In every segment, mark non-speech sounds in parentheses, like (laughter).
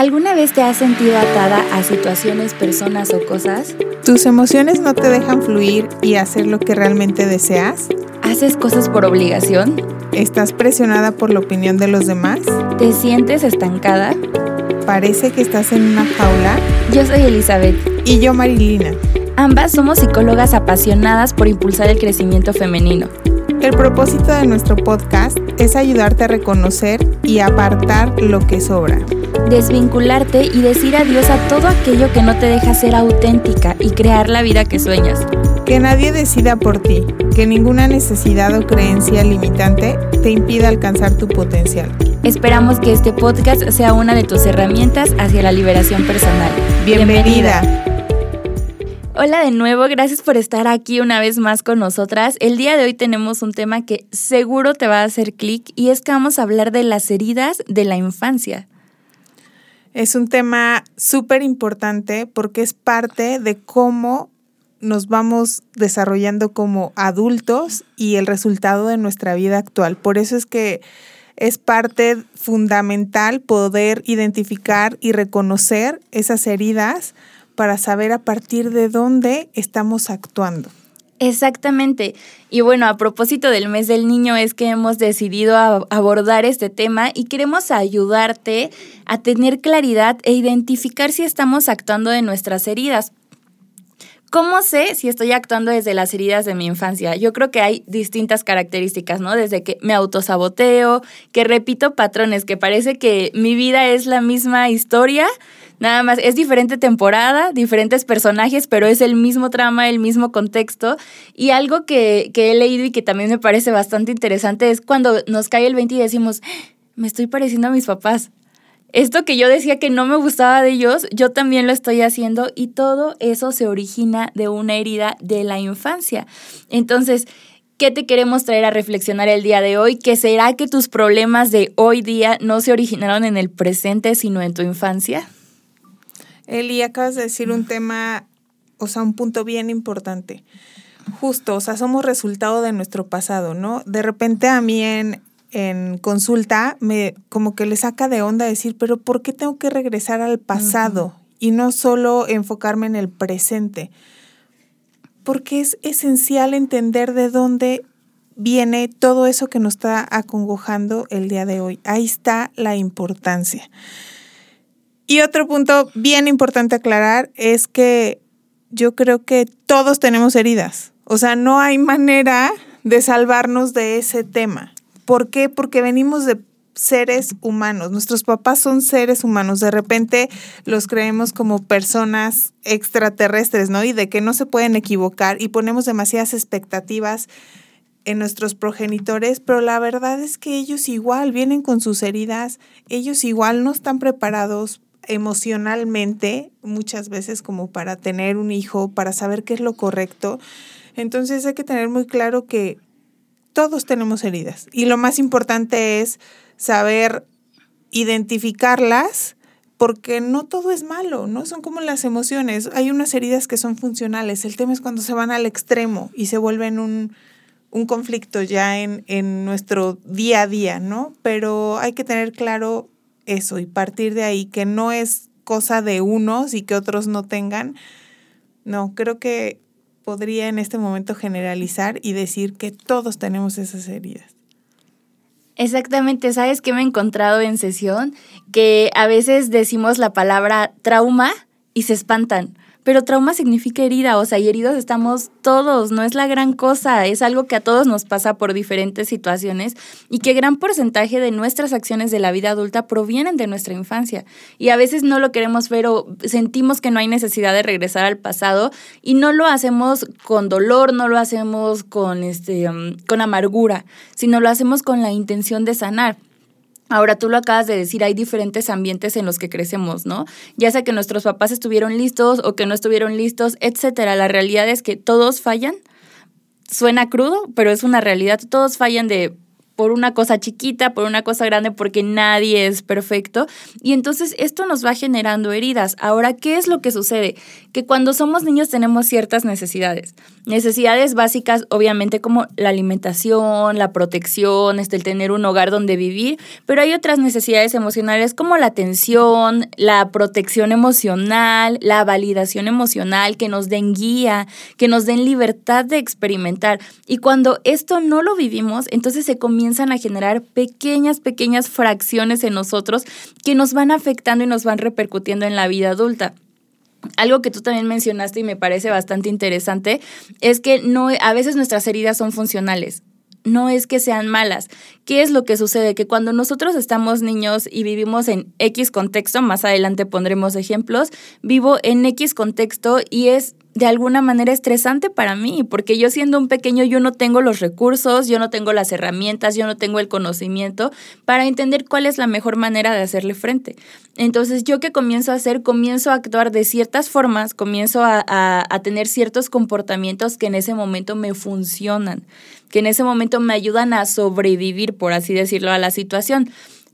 ¿Alguna vez te has sentido atada a situaciones, personas o cosas? ¿Tus emociones no te dejan fluir y hacer lo que realmente deseas? ¿Haces cosas por obligación? ¿Estás presionada por la opinión de los demás? ¿Te sientes estancada? ¿Parece que estás en una jaula? Yo soy Elizabeth. Y yo Marilina. Ambas somos psicólogas apasionadas por impulsar el crecimiento femenino. El propósito de nuestro podcast es ayudarte a reconocer y apartar lo que sobra. Desvincularte y decir adiós a todo aquello que no te deja ser auténtica y crear la vida que sueñas. Que nadie decida por ti, que ninguna necesidad o creencia limitante te impida alcanzar tu potencial. Esperamos que este podcast sea una de tus herramientas hacia la liberación personal. Bienvenida. Hola de nuevo, gracias por estar aquí una vez más con nosotras. El día de hoy tenemos un tema que seguro te va a hacer clic y es que vamos a hablar de las heridas de la infancia. Es un tema súper importante porque es parte de cómo nos vamos desarrollando como adultos y el resultado de nuestra vida actual. Por eso es que es parte fundamental poder identificar y reconocer esas heridas para saber a partir de dónde estamos actuando. Exactamente. Y bueno, a propósito del mes del niño es que hemos decidido abordar este tema y queremos ayudarte a tener claridad e identificar si estamos actuando de nuestras heridas. ¿Cómo sé si estoy actuando desde las heridas de mi infancia? Yo creo que hay distintas características, ¿no? Desde que me autosaboteo, que repito patrones, que parece que mi vida es la misma historia, Nada más, es diferente temporada, diferentes personajes, pero es el mismo trama, el mismo contexto. Y algo que, he leído y que también me parece bastante interesante es cuando nos cae el 20 y decimos, me estoy pareciendo a mis papás. Esto que yo decía que no me gustaba de ellos, yo también lo estoy haciendo y todo eso se origina de una herida de la infancia. Entonces, ¿qué te queremos traer a reflexionar el día de hoy? ¿Que será que tus problemas de hoy día no se originaron en el presente, sino en tu infancia? Eli, acabas de decir un tema, o sea, un punto bien importante. Justo, o sea, somos resultado de nuestro pasado, ¿no? De repente a mí en, en consulta me como que le saca de onda decir, pero ¿por qué tengo que regresar al pasado y no solo enfocarme en el presente? Porque es esencial entender de dónde viene todo eso que nos está acongojando el día de hoy. Ahí está la importancia. Y otro punto bien importante aclarar es que yo creo que todos tenemos heridas. O sea, no hay manera de salvarnos de ese tema. ¿Por qué? Porque venimos de seres humanos. Nuestros papás son seres humanos. De repente los creemos como personas extraterrestres, ¿no? Y de que no se pueden equivocar y ponemos demasiadas expectativas en nuestros progenitores, pero la verdad es que ellos igual vienen con sus heridas, ellos igual no están preparados emocionalmente muchas veces como para tener un hijo, para saber qué es lo correcto. Entonces hay que tener muy claro que todos tenemos heridas y lo más importante es saber identificarlas porque no todo es malo, ¿no? Son como las emociones. Hay unas heridas que son funcionales. El tema es cuando se van al extremo y se vuelven un, un conflicto ya en, en nuestro día a día, ¿no? Pero hay que tener claro eso y partir de ahí, que no es cosa de unos y que otros no tengan. No, creo que podría en este momento generalizar y decir que todos tenemos esas heridas. Exactamente, ¿sabes qué me he encontrado en sesión? Que a veces decimos la palabra trauma y se espantan. Pero trauma significa herida, o sea, y heridos estamos todos, no es la gran cosa, es algo que a todos nos pasa por diferentes situaciones y que gran porcentaje de nuestras acciones de la vida adulta provienen de nuestra infancia. Y a veces no lo queremos ver o sentimos que no hay necesidad de regresar al pasado y no lo hacemos con dolor, no lo hacemos con, este, um, con amargura, sino lo hacemos con la intención de sanar. Ahora tú lo acabas de decir, hay diferentes ambientes en los que crecemos, ¿no? Ya sea que nuestros papás estuvieron listos o que no estuvieron listos, etcétera. La realidad es que todos fallan. Suena crudo, pero es una realidad. Todos fallan de por una cosa chiquita, por una cosa grande, porque nadie es perfecto. Y entonces esto nos va generando heridas. Ahora, ¿qué es lo que sucede? Que cuando somos niños tenemos ciertas necesidades. Necesidades básicas, obviamente, como la alimentación, la protección, este, el tener un hogar donde vivir, pero hay otras necesidades emocionales como la atención, la protección emocional, la validación emocional, que nos den guía, que nos den libertad de experimentar. Y cuando esto no lo vivimos, entonces se comienzan a generar pequeñas, pequeñas fracciones en nosotros que nos van afectando y nos van repercutiendo en la vida adulta. Algo que tú también mencionaste y me parece bastante interesante es que no, a veces nuestras heridas son funcionales no es que sean malas. ¿Qué es lo que sucede? Que cuando nosotros estamos niños y vivimos en X contexto, más adelante pondremos ejemplos, vivo en X contexto y es de alguna manera estresante para mí, porque yo siendo un pequeño yo no tengo los recursos, yo no tengo las herramientas, yo no tengo el conocimiento para entender cuál es la mejor manera de hacerle frente. Entonces yo que comienzo a hacer, comienzo a actuar de ciertas formas, comienzo a, a tener ciertos comportamientos que en ese momento me funcionan, que en ese momento me ayudan a sobrevivir, por así decirlo, a la situación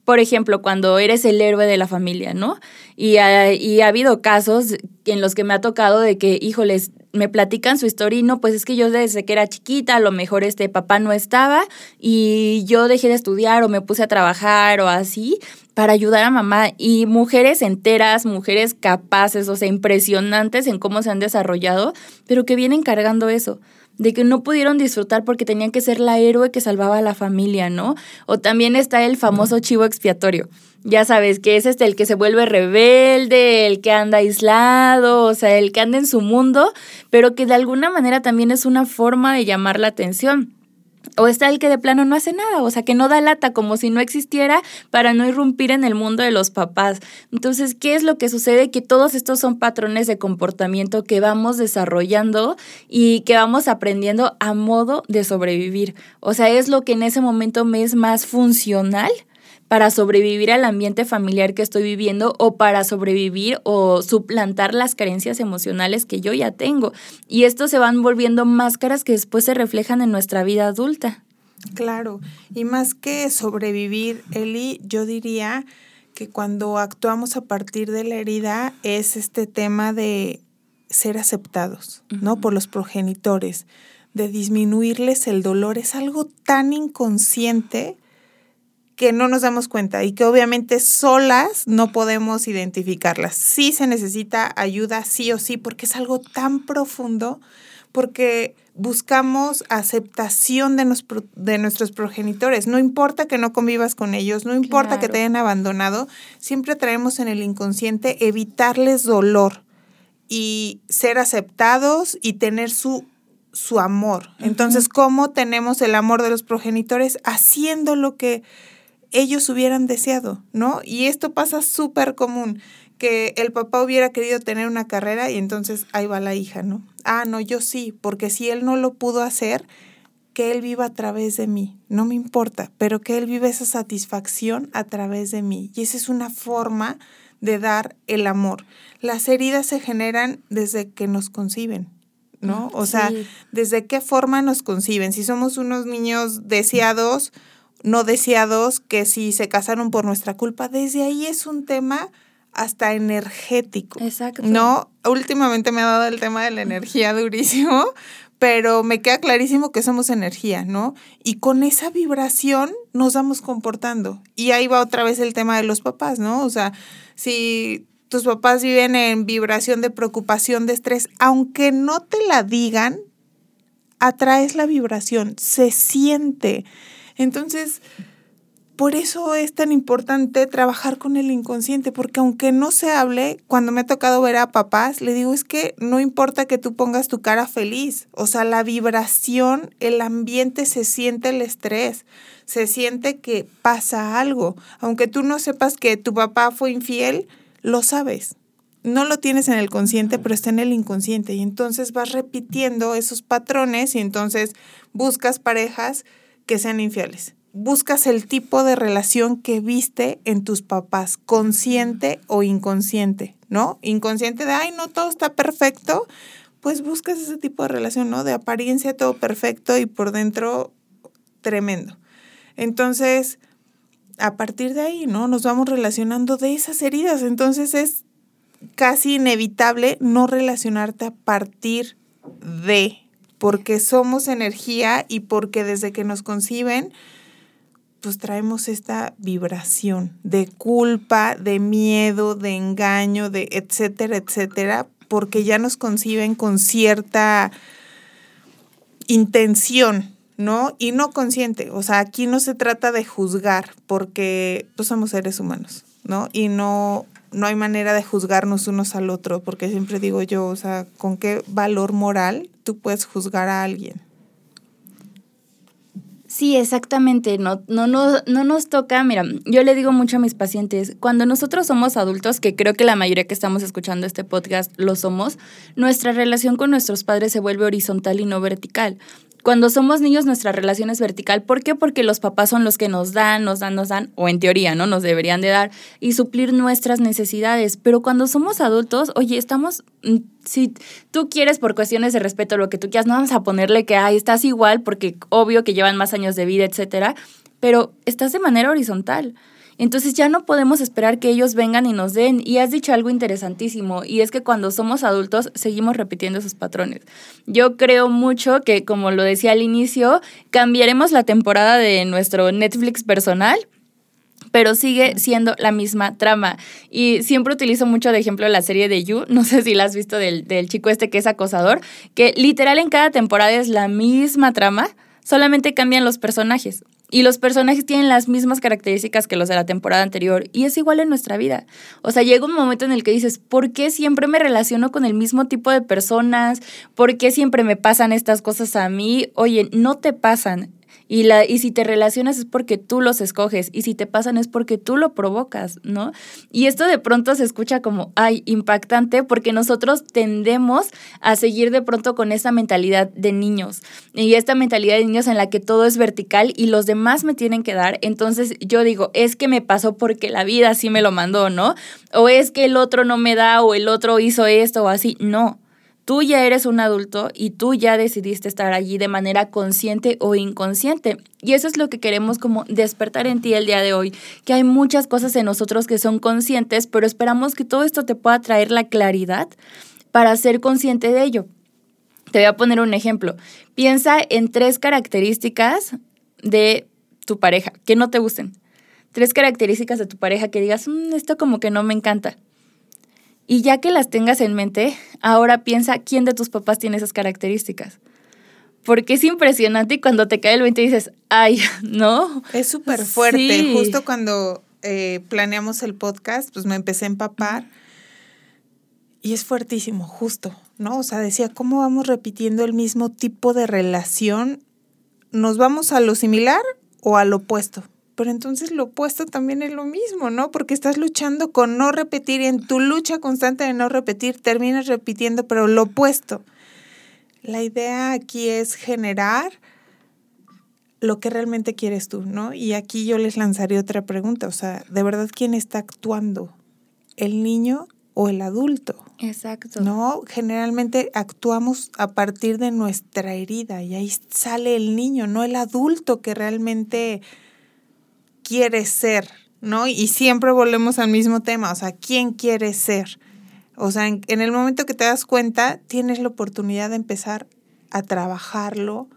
por ejemplo, cuando eres el héroe de la familia, ¿no? Y ha, y ha habido casos en los que me ha tocado de que, híjoles, me platican su historia y no, pues es que yo desde que era chiquita, a lo mejor este papá no estaba y yo dejé de estudiar o me puse a trabajar o así para ayudar a mamá y mujeres enteras, mujeres capaces, o sea, impresionantes en cómo se han desarrollado, pero que vienen cargando eso de que no pudieron disfrutar porque tenían que ser la héroe que salvaba a la familia, ¿no? O también está el famoso chivo expiatorio. Ya sabes, que es este el que se vuelve rebelde, el que anda aislado, o sea, el que anda en su mundo, pero que de alguna manera también es una forma de llamar la atención. O está el que de plano no hace nada, o sea, que no da lata como si no existiera para no irrumpir en el mundo de los papás. Entonces, ¿qué es lo que sucede? Que todos estos son patrones de comportamiento que vamos desarrollando y que vamos aprendiendo a modo de sobrevivir. O sea, es lo que en ese momento me es más funcional para sobrevivir al ambiente familiar que estoy viviendo o para sobrevivir o suplantar las carencias emocionales que yo ya tengo. Y esto se van volviendo máscaras que después se reflejan en nuestra vida adulta. Claro, y más que sobrevivir, Eli, yo diría que cuando actuamos a partir de la herida es este tema de ser aceptados, ¿no? Por los progenitores, de disminuirles el dolor. Es algo tan inconsciente que no nos damos cuenta y que obviamente solas no podemos identificarlas. Sí se necesita ayuda, sí o sí, porque es algo tan profundo, porque buscamos aceptación de, de nuestros progenitores. No importa que no convivas con ellos, no importa que te hayan abandonado, siempre traemos en el inconsciente evitarles dolor y ser aceptados y tener su su amor. Entonces, ¿cómo tenemos el amor de los progenitores? Haciendo lo que ellos hubieran deseado, ¿no? Y esto pasa súper común, que el papá hubiera querido tener una carrera y entonces ahí va la hija, ¿no? Ah, no, yo sí, porque si él no lo pudo hacer, que él viva a través de mí, no me importa, pero que él viva esa satisfacción a través de mí. Y esa es una forma de dar el amor. Las heridas se generan desde que nos conciben, ¿no? O sea, desde qué forma nos conciben. Si somos unos niños deseados, no deseados que si se casaron por nuestra culpa, desde ahí es un tema hasta energético. Exacto. No, últimamente me ha dado el tema de la energía durísimo, pero me queda clarísimo que somos energía, ¿no? Y con esa vibración nos vamos comportando. Y ahí va otra vez el tema de los papás, ¿no? O sea, si tus papás viven en vibración de preocupación, de estrés, aunque no te la digan, atraes la vibración, se siente. Entonces, por eso es tan importante trabajar con el inconsciente, porque aunque no se hable, cuando me ha tocado ver a papás, le digo, es que no importa que tú pongas tu cara feliz, o sea, la vibración, el ambiente se siente el estrés, se siente que pasa algo, aunque tú no sepas que tu papá fue infiel, lo sabes. No lo tienes en el consciente, pero está en el inconsciente y entonces vas repitiendo esos patrones y entonces buscas parejas que sean infieles. Buscas el tipo de relación que viste en tus papás, consciente o inconsciente, ¿no? Inconsciente de, ay, no, todo está perfecto, pues buscas ese tipo de relación, ¿no? De apariencia todo perfecto y por dentro tremendo. Entonces, a partir de ahí, ¿no? Nos vamos relacionando de esas heridas. Entonces es casi inevitable no relacionarte a partir de, porque somos energía y porque desde que nos conciben, pues traemos esta vibración de culpa, de miedo, de engaño, de etcétera, etcétera, porque ya nos conciben con cierta intención, ¿no? Y no consciente. O sea, aquí no se trata de juzgar, porque pues, somos seres humanos, ¿no? Y no, no hay manera de juzgarnos unos al otro, porque siempre digo yo, o sea, ¿con qué valor moral tú puedes juzgar a alguien? Sí, exactamente. No, no, no, no nos toca, mira, yo le digo mucho a mis pacientes, cuando nosotros somos adultos, que creo que la mayoría que estamos escuchando este podcast lo somos, nuestra relación con nuestros padres se vuelve horizontal y no vertical. Cuando somos niños nuestra relación es vertical. ¿Por qué? Porque los papás son los que nos dan, nos dan, nos dan, o en teoría, ¿no? Nos deberían de dar y suplir nuestras necesidades. Pero cuando somos adultos, oye, estamos, mm, si tú quieres por cuestiones de respeto lo que tú quieras, no vamos a ponerle que, ay, estás igual porque obvio que llevan más años de vida, etcétera, pero estás de manera horizontal. Entonces ya no podemos esperar que ellos vengan y nos den. Y has dicho algo interesantísimo, y es que cuando somos adultos seguimos repitiendo esos patrones. Yo creo mucho que, como lo decía al inicio, cambiaremos la temporada de nuestro Netflix personal pero sigue siendo la misma trama. Y siempre utilizo mucho de ejemplo la serie de You, (laughs) no sé si la has visto del, del, chico este que es acosador, que literal en cada temporada es la misma trama, solamente cambian los personajes. Y los personajes tienen las mismas características que los de la temporada anterior. Y es igual en nuestra vida. O sea, llega un momento en el que dices, ¿por qué siempre me relaciono con el mismo tipo de personas? ¿Por qué siempre me pasan estas cosas a mí? Oye, no te pasan. Y, la, y si te relacionas es porque tú los escoges y si te pasan es porque tú lo provocas, ¿no? Y esto de pronto se escucha como, ay, impactante porque nosotros tendemos a seguir de pronto con esa mentalidad de niños y esta mentalidad de niños en la que todo es vertical y los demás me tienen que dar. Entonces yo digo, es que me pasó porque la vida sí me lo mandó, ¿no? O es que el otro no me da o el otro hizo esto o así. No Tú ya eres un adulto y tú ya decidiste estar allí de manera consciente o inconsciente. Y eso es lo que queremos como despertar en ti el día de hoy, que hay muchas cosas en nosotros que son conscientes, pero esperamos que todo esto te pueda traer la claridad para ser consciente de ello. Te voy a poner un ejemplo. Piensa en tres características de tu pareja que no te gusten. Tres características de tu pareja que digas, mm, esto como que no me encanta. Y ya que las tengas en mente, ahora piensa quién de tus papás tiene esas características. Porque es impresionante y cuando te cae el 20 dices, ay, (laughs) ¿no? Es súper fuerte. Justo cuando eh, planeamos el podcast, pues me empecé a empapar. Y es fuertísimo, justo, ¿no? O sea, decía, ¿cómo vamos repitiendo el mismo tipo de relación? ¿Nos vamos a lo similar o al opuesto? Pero entonces lo opuesto también es lo mismo, ¿no? Porque estás luchando con no repetir y en tu lucha constante de no repetir terminas repitiendo, pero lo opuesto. La idea aquí es generar lo que realmente quieres tú, ¿no? Y aquí yo les lanzaré otra pregunta, o sea, ¿de verdad quién está actuando? ¿El niño o el adulto? Exacto. No, generalmente actuamos a partir de nuestra herida y ahí sale el niño, no el adulto que realmente quieres ser, ¿no? Y siempre volvemos al mismo tema, o sea, ¿quién quieres ser? O sea, en, el momento que te das cuenta, tienes la oportunidad de empezar a trabajarlo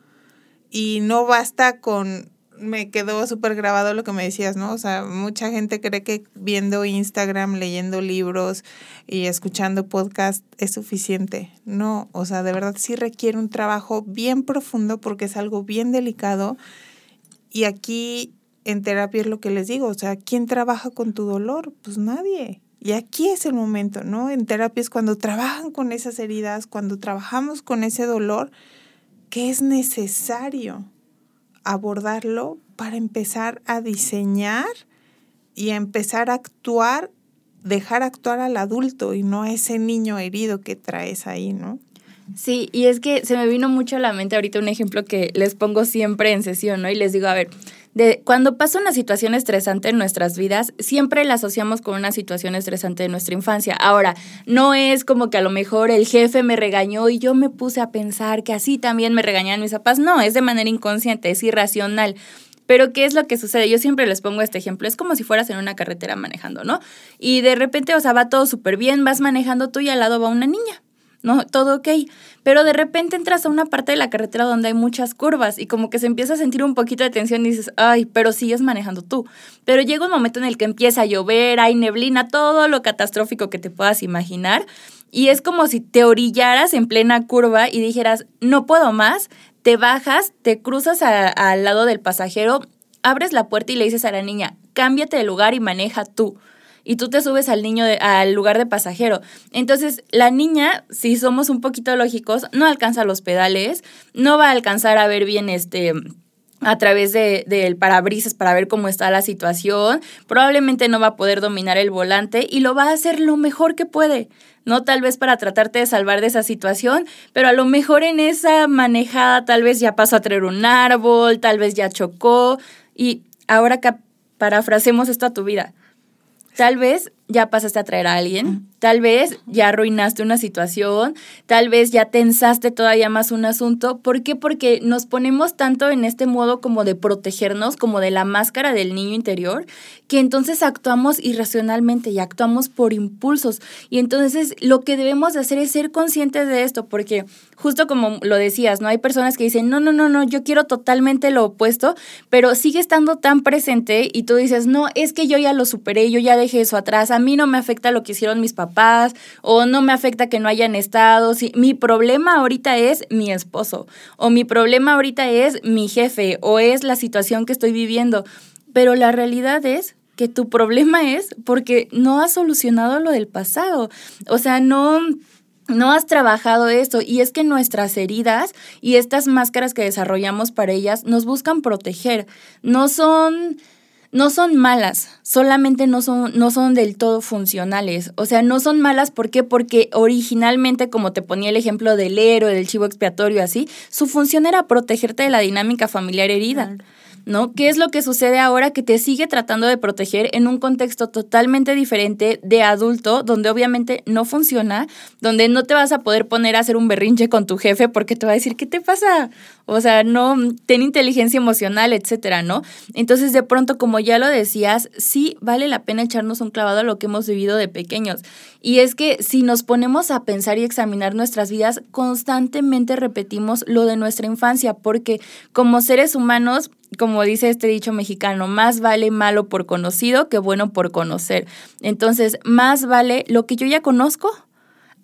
y no basta con, me quedó súper grabado lo que me decías, ¿no? O sea, mucha gente cree que viendo Instagram, leyendo libros y escuchando podcast es suficiente. No, o sea, de verdad sí requiere un trabajo bien profundo porque es algo bien delicado. Y aquí en terapia es lo que les digo, o sea, ¿quién trabaja con tu dolor? Pues nadie. Y aquí es el momento, ¿no? En terapia es cuando trabajan con esas heridas, cuando trabajamos con ese dolor, que es necesario abordarlo para empezar a diseñar y a empezar a actuar, dejar actuar al adulto y no a ese niño herido que traes ahí, ¿no? Sí, y es que se me vino mucho a la mente ahorita un ejemplo que les pongo siempre en sesión, ¿no? Y les digo, a ver, de cuando pasa una situación estresante en nuestras vidas, siempre la asociamos con una situación estresante de nuestra infancia. Ahora, no es como que a lo mejor el jefe me regañó y yo me puse a pensar que así también me regañaban mis papás. No, es de manera inconsciente, es irracional. Pero ¿qué es lo que sucede? Yo siempre les pongo este ejemplo. Es como si fueras en una carretera manejando, ¿no? Y de repente, o sea, va todo súper bien, vas manejando tú y al lado va una niña. ¿No? Todo ok. Pero de repente entras a una parte de la carretera donde hay muchas curvas y como que se empieza a sentir un poquito de tensión y dices, ay, pero sigues manejando tú. Pero llega un momento en el que empieza a llover, hay neblina, todo lo catastrófico que te puedas imaginar. Y es como si te orillaras en plena curva y dijeras, no puedo más, te bajas, te cruzas al lado del pasajero, abres la puerta y le dices a la niña, cámbiate de lugar y maneja tú y tú te subes al niño al lugar de pasajero. Entonces, la niña, si somos un poquito lógicos, no alcanza los pedales, no va a alcanzar a ver bien este a través del de, parabrisas para ver cómo está la situación, probablemente no va a poder dominar el volante y lo va a hacer lo mejor que puede, ¿no? Tal vez para tratarte de salvar de esa situación, pero a lo mejor en esa manejada tal vez ya pasó a traer un árbol, tal vez ya chocó y ahora que parafrasemos esto a tu vida. Tal vez ya pasaste a traer a alguien, tal vez ya arruinaste una situación, tal vez ya tensaste todavía más un asunto. ¿Por qué? Porque nos ponemos tanto en este modo como de protegernos, como de la máscara del niño interior, que entonces actuamos irracionalmente y actuamos por impulsos. Y entonces lo que debemos de hacer es ser conscientes de esto, porque justo como lo decías, ¿no? Hay personas que dicen, no, no, no, no, yo quiero totalmente lo opuesto, pero sigue estando tan presente y tú dices, no, es que yo ya lo superé, yo ya dejé eso atrás a mí no me afecta lo que hicieron mis papás o no me afecta que no hayan estado. Si, mi problema ahorita es mi esposo o mi problema ahorita es mi jefe o es la situación que estoy viviendo. Pero la realidad es que tu problema (laughs) es porque no has solucionado lo del pasado. O sea, no no has trabajado esto y es que nuestras heridas y estas máscaras que desarrollamos para ellas nos buscan proteger. No son no son malas, solamente no son, no son del todo funcionales. O sea, no son malas, ¿por qué? Porque originalmente, como te ponía el ejemplo del héroe, del chivo expiatorio, así, su función era protegerte de la dinámica familiar herida. ¿no? ¿Qué es lo que sucede ahora que te sigue tratando de proteger en un contexto totalmente diferente de adulto, donde obviamente no funciona, donde no te vas a poder poner a hacer un berrinche con tu jefe porque te va a decir, ¿qué te pasa? O sea, no, ten inteligencia emocional, etcétera, ¿no? Entonces, de pronto, como ya lo decías, sí vale la pena echarnos un clavado a lo que hemos vivido de pequeños. Y es que si nos ponemos a pensar y examinar nuestras vidas, constantemente repetimos lo de nuestra infancia, porque como seres humanos, como dice este dicho mexicano, más vale malo por conocido que bueno por conocer. Entonces, más vale lo que yo ya conozco,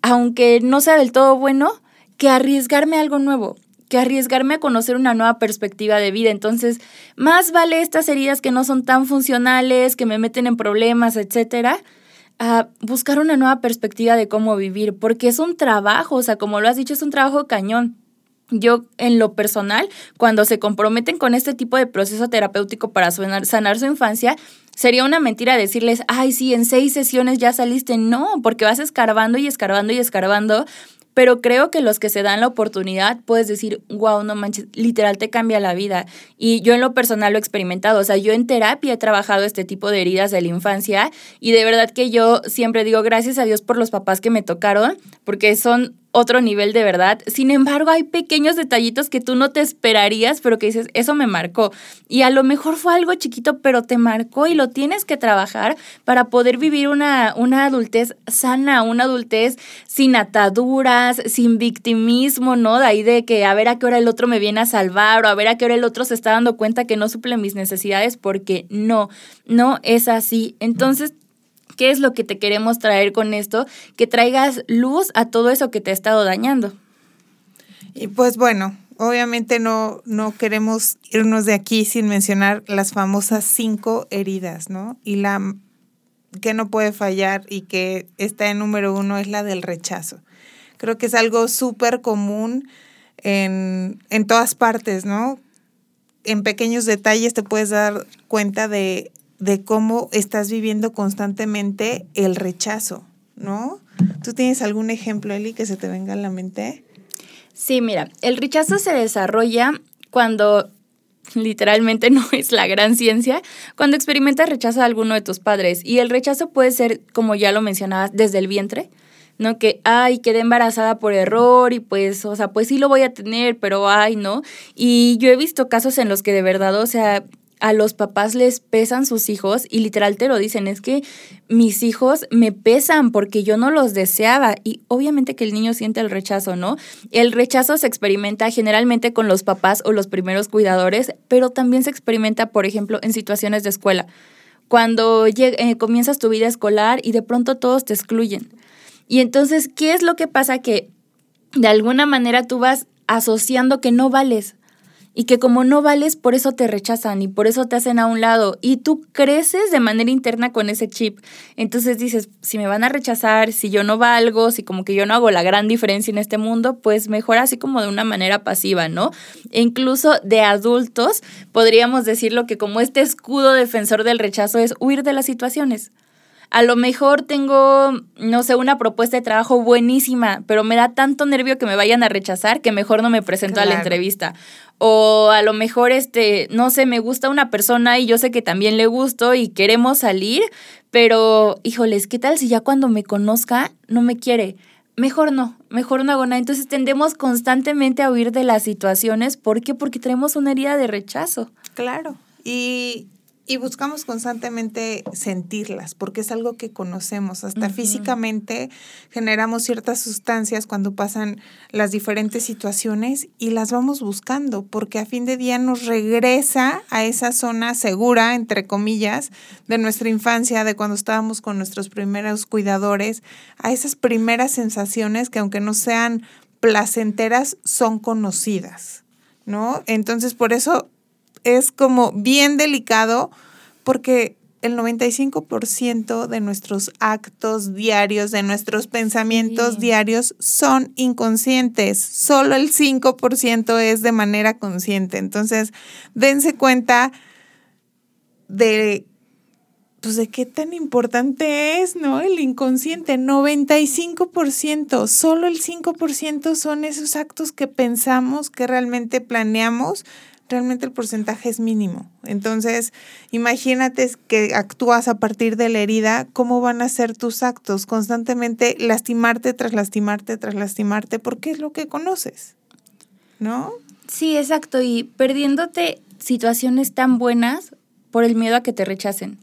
aunque no sea del todo bueno, que arriesgarme a algo nuevo que arriesgarme a conocer una nueva perspectiva de vida. Entonces, más vale estas heridas que no son tan funcionales, que me meten en problemas, etcétera, a buscar una nueva perspectiva de cómo vivir, porque es un trabajo, o sea, como lo has dicho, es un trabajo cañón. Yo, en lo personal, cuando se comprometen con este tipo de proceso terapéutico para sanar su infancia, sería una mentira decirles, ay, sí, en seis sesiones ya saliste. No, porque vas escarbando y escarbando y escarbando pero creo que los que se dan la oportunidad puedes decir, wow, no manches, literal te cambia la vida. Y yo en lo personal lo he experimentado, o sea, yo en terapia he trabajado este tipo de heridas de la infancia y de verdad que yo siempre digo gracias a Dios por los papás que me tocaron, porque son otro nivel de verdad. Sin embargo, hay pequeños detallitos que tú no te esperarías, pero que dices, eso me marcó. Y a lo mejor fue algo chiquito, pero te marcó y lo tienes que trabajar para poder vivir una, una adultez sana, una adultez sin ataduras, sin victimismo, ¿no? De ahí de que a ver a qué hora el otro me viene a salvar o a ver a qué hora el otro se está dando cuenta que no suple mis necesidades, porque no, no es así. Entonces, ¿Qué es lo que te queremos traer con esto? Que traigas luz a todo eso que te ha estado dañando. Y pues bueno, obviamente no, no queremos irnos de aquí sin mencionar las famosas cinco heridas, ¿no? Y la que no puede fallar y que está en número uno es la del rechazo. Creo que es algo súper común en, en todas partes, ¿no? En pequeños detalles te puedes dar cuenta de de cómo estás viviendo constantemente el rechazo, ¿no? ¿Tú tienes algún ejemplo, Eli, que se te venga a la mente? Sí, mira, el rechazo se desarrolla cuando literalmente (laughs) no es la gran ciencia, cuando experimentas rechazo a alguno de tus padres. Y el rechazo puede ser, como ya lo mencionabas, desde el vientre, ¿no? Que, ay, quedé embarazada por error y pues, o sea, pues sí lo voy a tener, pero ay, ¿no? Y yo he visto casos en los que de verdad, o sea, a los papás les pesan sus hijos y literal te lo dicen, es que mis hijos me pesan porque yo no los deseaba y obviamente que el niño siente el rechazo, ¿no? El rechazo se experimenta generalmente con los papás o los primeros cuidadores, pero también se experimenta, por ejemplo, en situaciones de escuela. Cuando eh, comienzas tu vida escolar y de pronto todos te excluyen. Y entonces, ¿qué es lo que pasa? Que de alguna manera tú vas asociando que no vales y que como no vales, por eso te rechazan y por eso te hacen a un lado y tú creces de manera interna con ese chip. Entonces dices, si me van a rechazar, si yo no valgo, si como que yo no hago la gran diferencia en este mundo, pues mejor así como de una manera pasiva, ¿no? E incluso de adultos podríamos decirlo que como este escudo defensor del rechazo es huir de las situaciones. A lo mejor tengo, no sé, una propuesta de trabajo buenísima, pero me da tanto nervio que me vayan a rechazar que mejor no me presento a la entrevista. O a lo mejor, este, no sé, me gusta una persona y yo sé que también le gusto y queremos salir, pero, híjoles, ¿qué tal si ya cuando me conozca no me quiere? Mejor no, mejor no hago nada. Entonces tendemos constantemente a huir de las situaciones. ¿Por qué? Porque tenemos una herida de rechazo. Claro. Y y buscamos constantemente sentirlas, porque es algo que conocemos. Hasta físicamente generamos ciertas sustancias cuando pasan las diferentes situaciones y las vamos buscando, porque a fin de día nos regresa a esa zona segura, entre comillas, de nuestra infancia, de cuando estábamos con nuestros primeros cuidadores, a esas primeras sensaciones que aunque no sean placenteras, son conocidas. ¿No? Entonces, por eso es como bien delicado porque el 95% de nuestros actos diarios, de nuestros pensamientos diarios son inconscientes. Solo el 5% es de manera consciente. Entonces, dense cuenta de pues de qué tan importante es, ¿no? El inconsciente, 95%, solo el 5% son esos actos que pensamos, que realmente planeamos, realmente el porcentaje es mínimo. Entonces, imagínate que actúas a partir de la herida, ¿cómo van a ser tus actos? Constantemente lastimarte tras lastimarte tras lastimarte, porque es lo que conoces, ¿no? Sí, exacto. Y perdiéndote situaciones tan buenas por el miedo a que te rechacen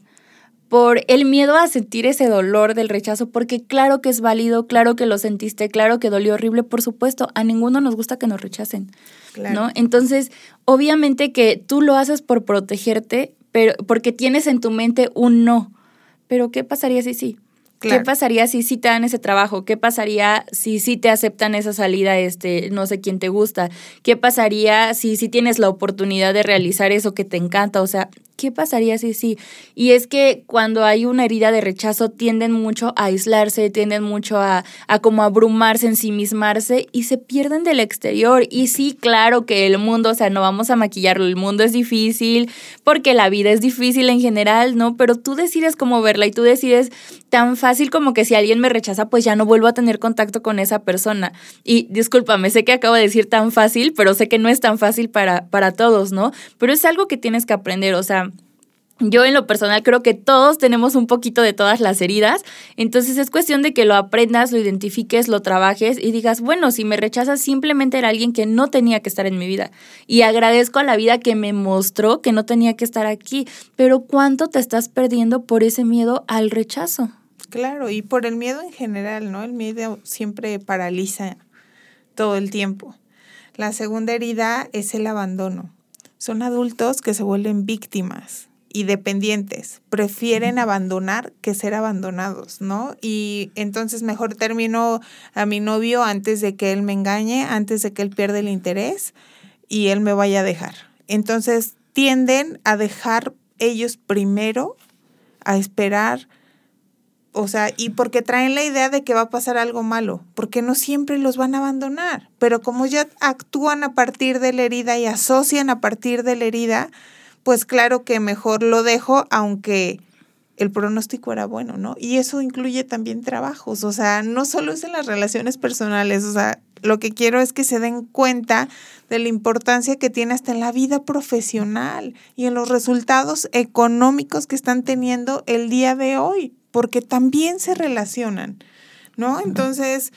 por el miedo a sentir ese dolor del rechazo, porque claro que es válido, claro que lo sentiste, claro que dolió horrible, por supuesto, a ninguno nos gusta que nos rechacen, ¿no? Entonces, obviamente que tú lo haces por protegerte, pero porque tienes en tu mente un no. Pero ¿qué pasaría si sí? ¿Qué pasaría si sí te dan ese trabajo? ¿Qué pasaría si sí te aceptan esa salida, este, no sé quién te gusta? ¿Qué pasaría si sí tienes la oportunidad de realizar eso que te encanta? O sea, ¿qué pasaría si sí? Y es que cuando hay una herida de rechazo tienden mucho a aislarse, tienden mucho a, a como abrumarse, ensimismarse y se pierden del exterior. Y sí, claro que el mundo, o sea, no vamos a maquillarlo, el mundo es difícil porque la vida es difícil en general, ¿no? Pero tú decides cómo verla y tú decides tan fácil como que si alguien me rechaza, pues ya no vuelvo a tener contacto con esa persona. Y discúlpame, sé que acabo de decir tan fácil, pero sé que no es tan fácil para, para todos, ¿no? Pero es algo que tienes que aprender, o sea, yo en lo personal creo que todos tenemos un poquito de todas las heridas, entonces es cuestión de que lo aprendas, lo identifiques, lo trabajes y digas, bueno, si me rechazas simplemente era alguien que no tenía que estar en mi vida y agradezco a la vida que me mostró que no tenía que estar aquí, pero ¿cuánto te estás perdiendo por ese miedo al rechazo? Claro, y por el miedo en general, ¿no? El miedo siempre paraliza todo el tiempo. La segunda herida es el abandono. Son adultos que se vuelven víctimas y dependientes. Prefieren abandonar que ser abandonados, ¿no? Y entonces mejor termino a mi novio antes de que él me engañe, antes de que él pierda el interés y él me vaya a dejar. Entonces tienden a dejar ellos primero, a esperar, o sea, y porque traen la idea de que va a pasar algo malo, porque no siempre los van a abandonar, pero como ya actúan a partir de la herida y asocian a partir de la herida, pues claro que mejor lo dejo, aunque el pronóstico era bueno, ¿no? Y eso incluye también trabajos, o sea, no solo es en las relaciones personales, o sea, lo que quiero es que se den cuenta de la importancia que tiene hasta en la vida profesional y en los resultados económicos que están teniendo el día de hoy, porque también se relacionan, ¿no? Entonces,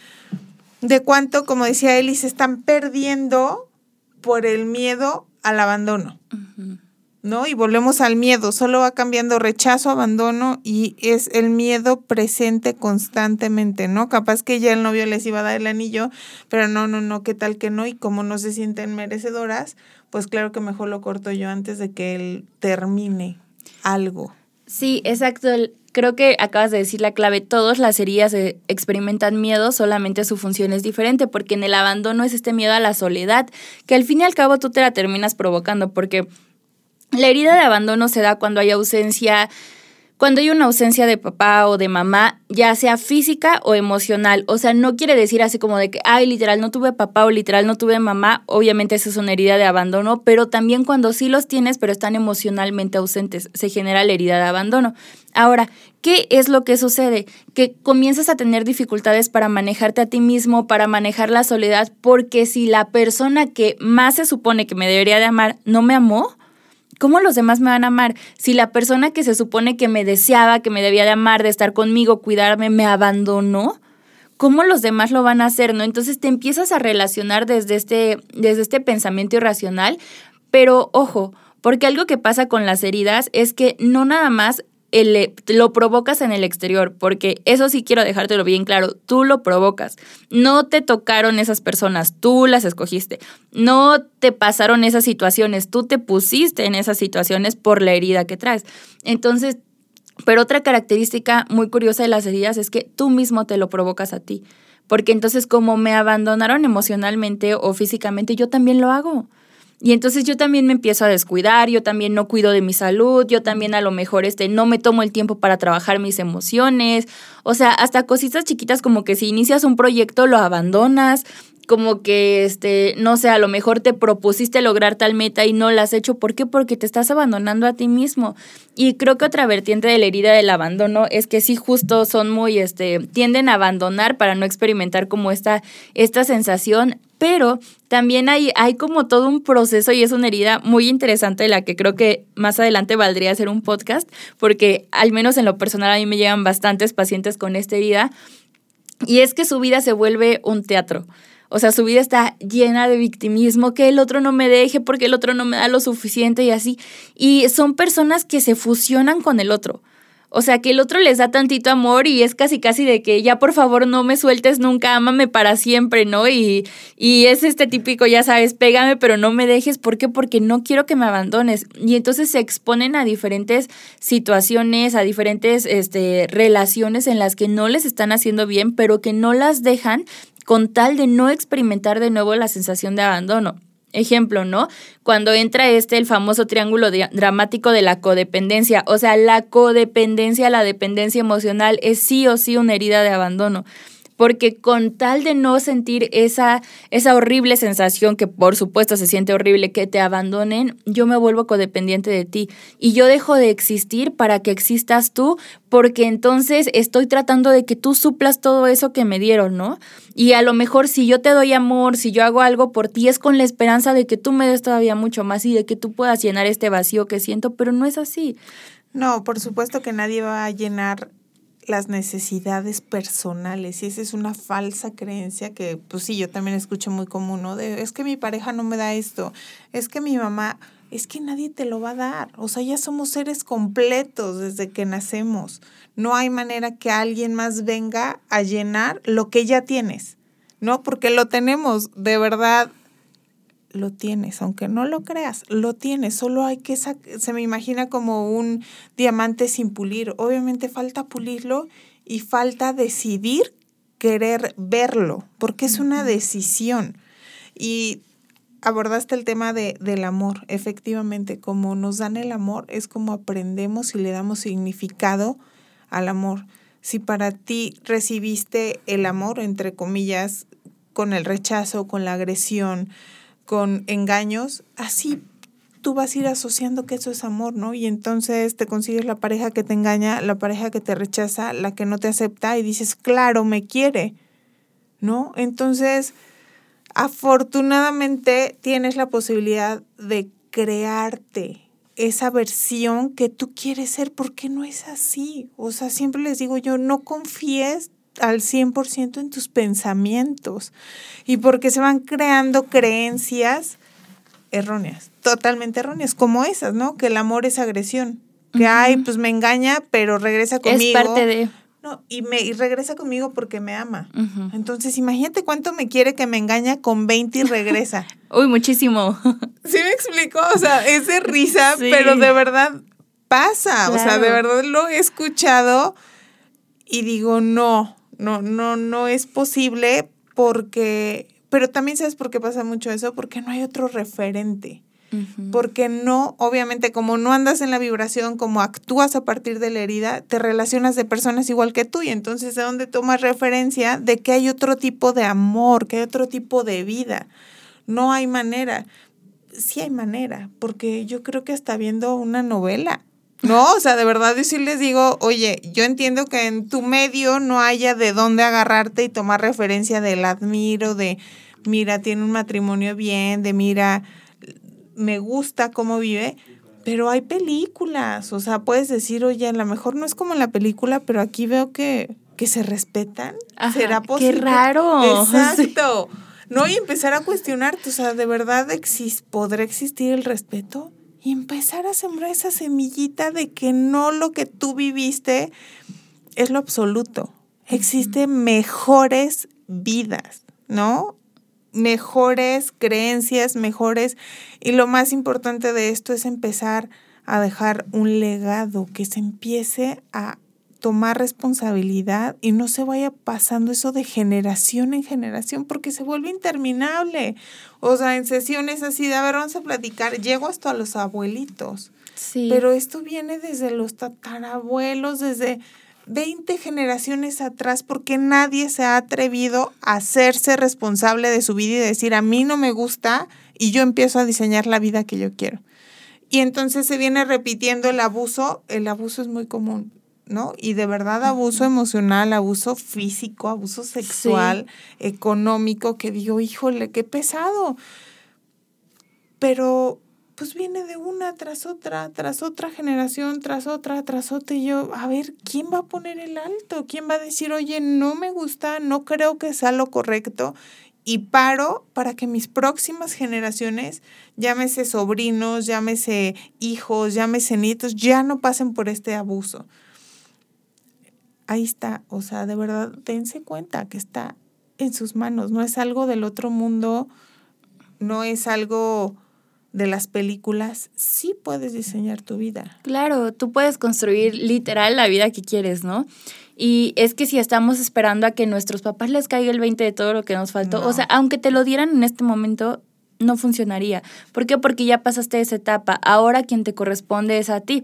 de cuánto, como decía Eli, se están perdiendo por el miedo al abandono. ¿No? Y volvemos al miedo, solo va cambiando rechazo, abandono y es el miedo presente constantemente, ¿no? Capaz que ya el novio les iba a dar el anillo, pero no, no, no, ¿qué tal que no? Y como no se sienten merecedoras, pues claro que mejor lo corto yo antes de que él termine algo. Sí, exacto. Creo que acabas de decir la clave. Todas las heridas eh, experimentan miedo, solamente su función es diferente, porque en el abandono es este miedo a la soledad, que al fin y al cabo tú te la terminas provocando, porque la herida de abandono se da cuando hay ausencia cuando hay una ausencia de papá o de mamá, ya sea física o emocional, o sea, no quiere decir así como de que, ay, literal, no tuve papá o literal, no tuve mamá, obviamente esa es una herida de abandono, pero también cuando sí los tienes, pero están emocionalmente ausentes, se genera la herida de abandono. Ahora, ¿qué es lo que sucede? Que comienzas a tener dificultades para manejarte a ti mismo, para manejar la soledad, porque si la persona que más se supone que me debería de amar no me amó, ¿Cómo los demás me van a amar? Si la persona que se supone que me deseaba, que me debía de amar, de estar conmigo, cuidarme, me abandonó, ¿cómo los demás lo van a hacer? ¿No? Entonces te empiezas a relacionar desde este, desde este pensamiento irracional, pero ojo, porque algo que pasa con las heridas es que no nada más el, lo provocas en el exterior, porque eso sí quiero dejártelo bien claro, tú lo provocas. No te tocaron esas personas, tú las escogiste. No te pasaron esas situaciones, tú te pusiste en esas situaciones por la herida que traes. Entonces, pero otra característica muy curiosa de las heridas es que tú mismo te lo provocas a ti. Porque entonces como me abandonaron emocionalmente o físicamente, yo también lo hago. Y entonces yo también me empiezo a descuidar, yo también no cuido de mi salud, yo también a lo mejor este, no me tomo el tiempo para trabajar mis emociones, o sea, hasta cositas chiquitas como que si inicias un proyecto lo abandonas, como que, este, no sé, a lo mejor te propusiste lograr tal meta y no la has hecho. ¿Por qué? Porque te estás abandonando a ti mismo. Y creo que otra vertiente de la herida del abandono es que sí justo son muy, este, tienden a abandonar para no experimentar como esta, esta sensación, pero también hay, hay como todo un proceso y es una herida muy interesante de la que creo que más adelante valdría hacer un podcast, porque al menos en lo personal a mí me llegan bastantes pacientes con esta herida, y es que su vida se vuelve un teatro. O sea, su vida está llena de victimismo, que el otro no me deje porque el otro no me da lo suficiente y así. Y son personas que se fusionan con el otro. O sea, que el otro les da tantito amor y es casi casi de que ya por favor no me sueltes nunca, ámame para siempre, ¿no? Y, y es este típico, ya sabes, pégame pero no me dejes. ¿Por qué? Porque no quiero que me abandones. Y entonces se exponen a diferentes situaciones, a diferentes este, relaciones en las que no les están haciendo bien, pero que no las dejan con tal de no experimentar de nuevo la sensación de abandono. Ejemplo, ¿no? Cuando entra este el famoso triángulo dramático de la codependencia, o sea, la codependencia, la dependencia emocional es sí o sí una herida de abandono porque con tal de no sentir esa, esa horrible sensación, que por supuesto se siente horrible, que te abandonen, yo me vuelvo codependiente de ti y yo dejo de existir para que existas tú, porque entonces estoy tratando de que tú suplas todo eso que me dieron, ¿no? Y a lo mejor si yo te doy amor, si yo hago algo por ti, es con la esperanza de que tú me des todavía mucho más y de que tú puedas llenar este vacío que siento, pero no es así. No, por supuesto que nadie va a llenar las necesidades personales y esa es una falsa creencia que pues sí, yo también escucho muy común, ¿no? De, es que mi pareja no me da esto, es que mi mamá, es que nadie te lo va a dar, o sea, ya somos seres completos desde que nacemos, no hay manera que alguien más venga a llenar lo que ya tienes, ¿no? Porque lo tenemos, de verdad, lo tienes, aunque no lo creas, lo tienes, solo hay que, se me imagina como un diamante sin pulir, obviamente falta pulirlo y falta decidir querer verlo, porque es una decisión. Y abordaste el tema de, del amor, efectivamente, como nos dan el amor, es como aprendemos y le damos significado al amor. Si para ti recibiste el amor, entre comillas, con el rechazo, con la agresión, con engaños, así tú vas a ir asociando que eso es amor, ¿no? Y entonces te consigues la pareja que te engaña, la pareja que te rechaza, la que no te acepta y dices, claro, me quiere, ¿no? Entonces, afortunadamente tienes la posibilidad de crearte esa versión que tú quieres ser, porque no es así. O sea, siempre les digo yo, no confíes al 100% en tus pensamientos y porque se van creando creencias erróneas, totalmente erróneas, como esas, ¿no? Que el amor es agresión. Que, ay, pues me engaña, pero regresa conmigo. Es parte de... No, y, me, y regresa conmigo porque me ama. Entonces, imagínate cuánto me quiere que me engaña con 20 y regresa. (laughs) Uy, muchísimo. (laughs) ¿Sí me explico? O sea, es de risa, (laughs) pero de verdad pasa. O sea, de verdad lo he escuchado y digo, no, no, no, no es posible porque, pero también sabes por qué pasa mucho eso, porque no hay otro referente. Porque no, obviamente, como no andas en la vibración, como actúas a partir de la herida, te relacionas de personas igual que tú y entonces de dónde tomas referencia de que hay otro tipo de amor, que hay otro tipo de vida. No hay manera. Sí hay manera, porque yo creo que hasta viendo una novela, no, o sea, de verdad yo sí les digo, oye, yo entiendo que en tu medio no haya de dónde agarrarte y tomar referencia del admiro, de mira, tiene un matrimonio bien, de mira, me gusta cómo vive, pero hay películas, o sea, puedes decir, oye, a lo mejor no es como en la película, pero aquí veo que, que se respetan. ¿Será posible? ¡Qué raro! (laughs) Exacto. No, y empezar a cuestionarte, o sea, ¿de verdad exist podrá existir el respeto? Y empezar a sembrar esa semillita de que no lo que tú viviste es lo absoluto. Existen mejores vidas, ¿no? Mejores creencias, mejores... Y lo más importante de esto es empezar a dejar un legado, que se empiece a tomar responsabilidad y no se vaya pasando eso de generación en generación porque se vuelve interminable. O sea, en sesiones así de, a ver, vamos a platicar, llego hasta los abuelitos. Sí. Pero esto viene desde los tatarabuelos, desde 20 generaciones atrás, porque nadie se ha atrevido a hacerse responsable de su vida y decir, a mí no me gusta y yo empiezo a diseñar la vida que yo quiero. Y entonces se viene repitiendo el abuso, el abuso es muy común. ¿No? Y de verdad abuso emocional, abuso físico, abuso sexual, económico, que digo, híjole, qué pesado. Pero pues viene de una tras otra, tras otra generación, tras otra, tras otra, y yo, a ver, ¿quién va a poner el alto? ¿Quién va a decir, oye, no me gusta, no creo que sea lo correcto? Y paro para que mis próximas generaciones, llámese sobrinos, llámese hijos, llámese nietos, ya no pasen por este abuso ahí está, o sea, de verdad, dense cuenta que está en sus manos, no es algo del otro mundo, no es algo de las películas, sí puedes diseñar tu vida. Claro, tú puedes construir literal la vida que quieres, ¿no? Y es que si estamos esperando a que nuestros papás les caiga el 20 de todo lo que nos faltó, o sea, aunque te lo dieran en este momento, no funcionaría. ¿Por qué? Porque ya pasaste esa etapa. Ahora quien te corresponde es a ti.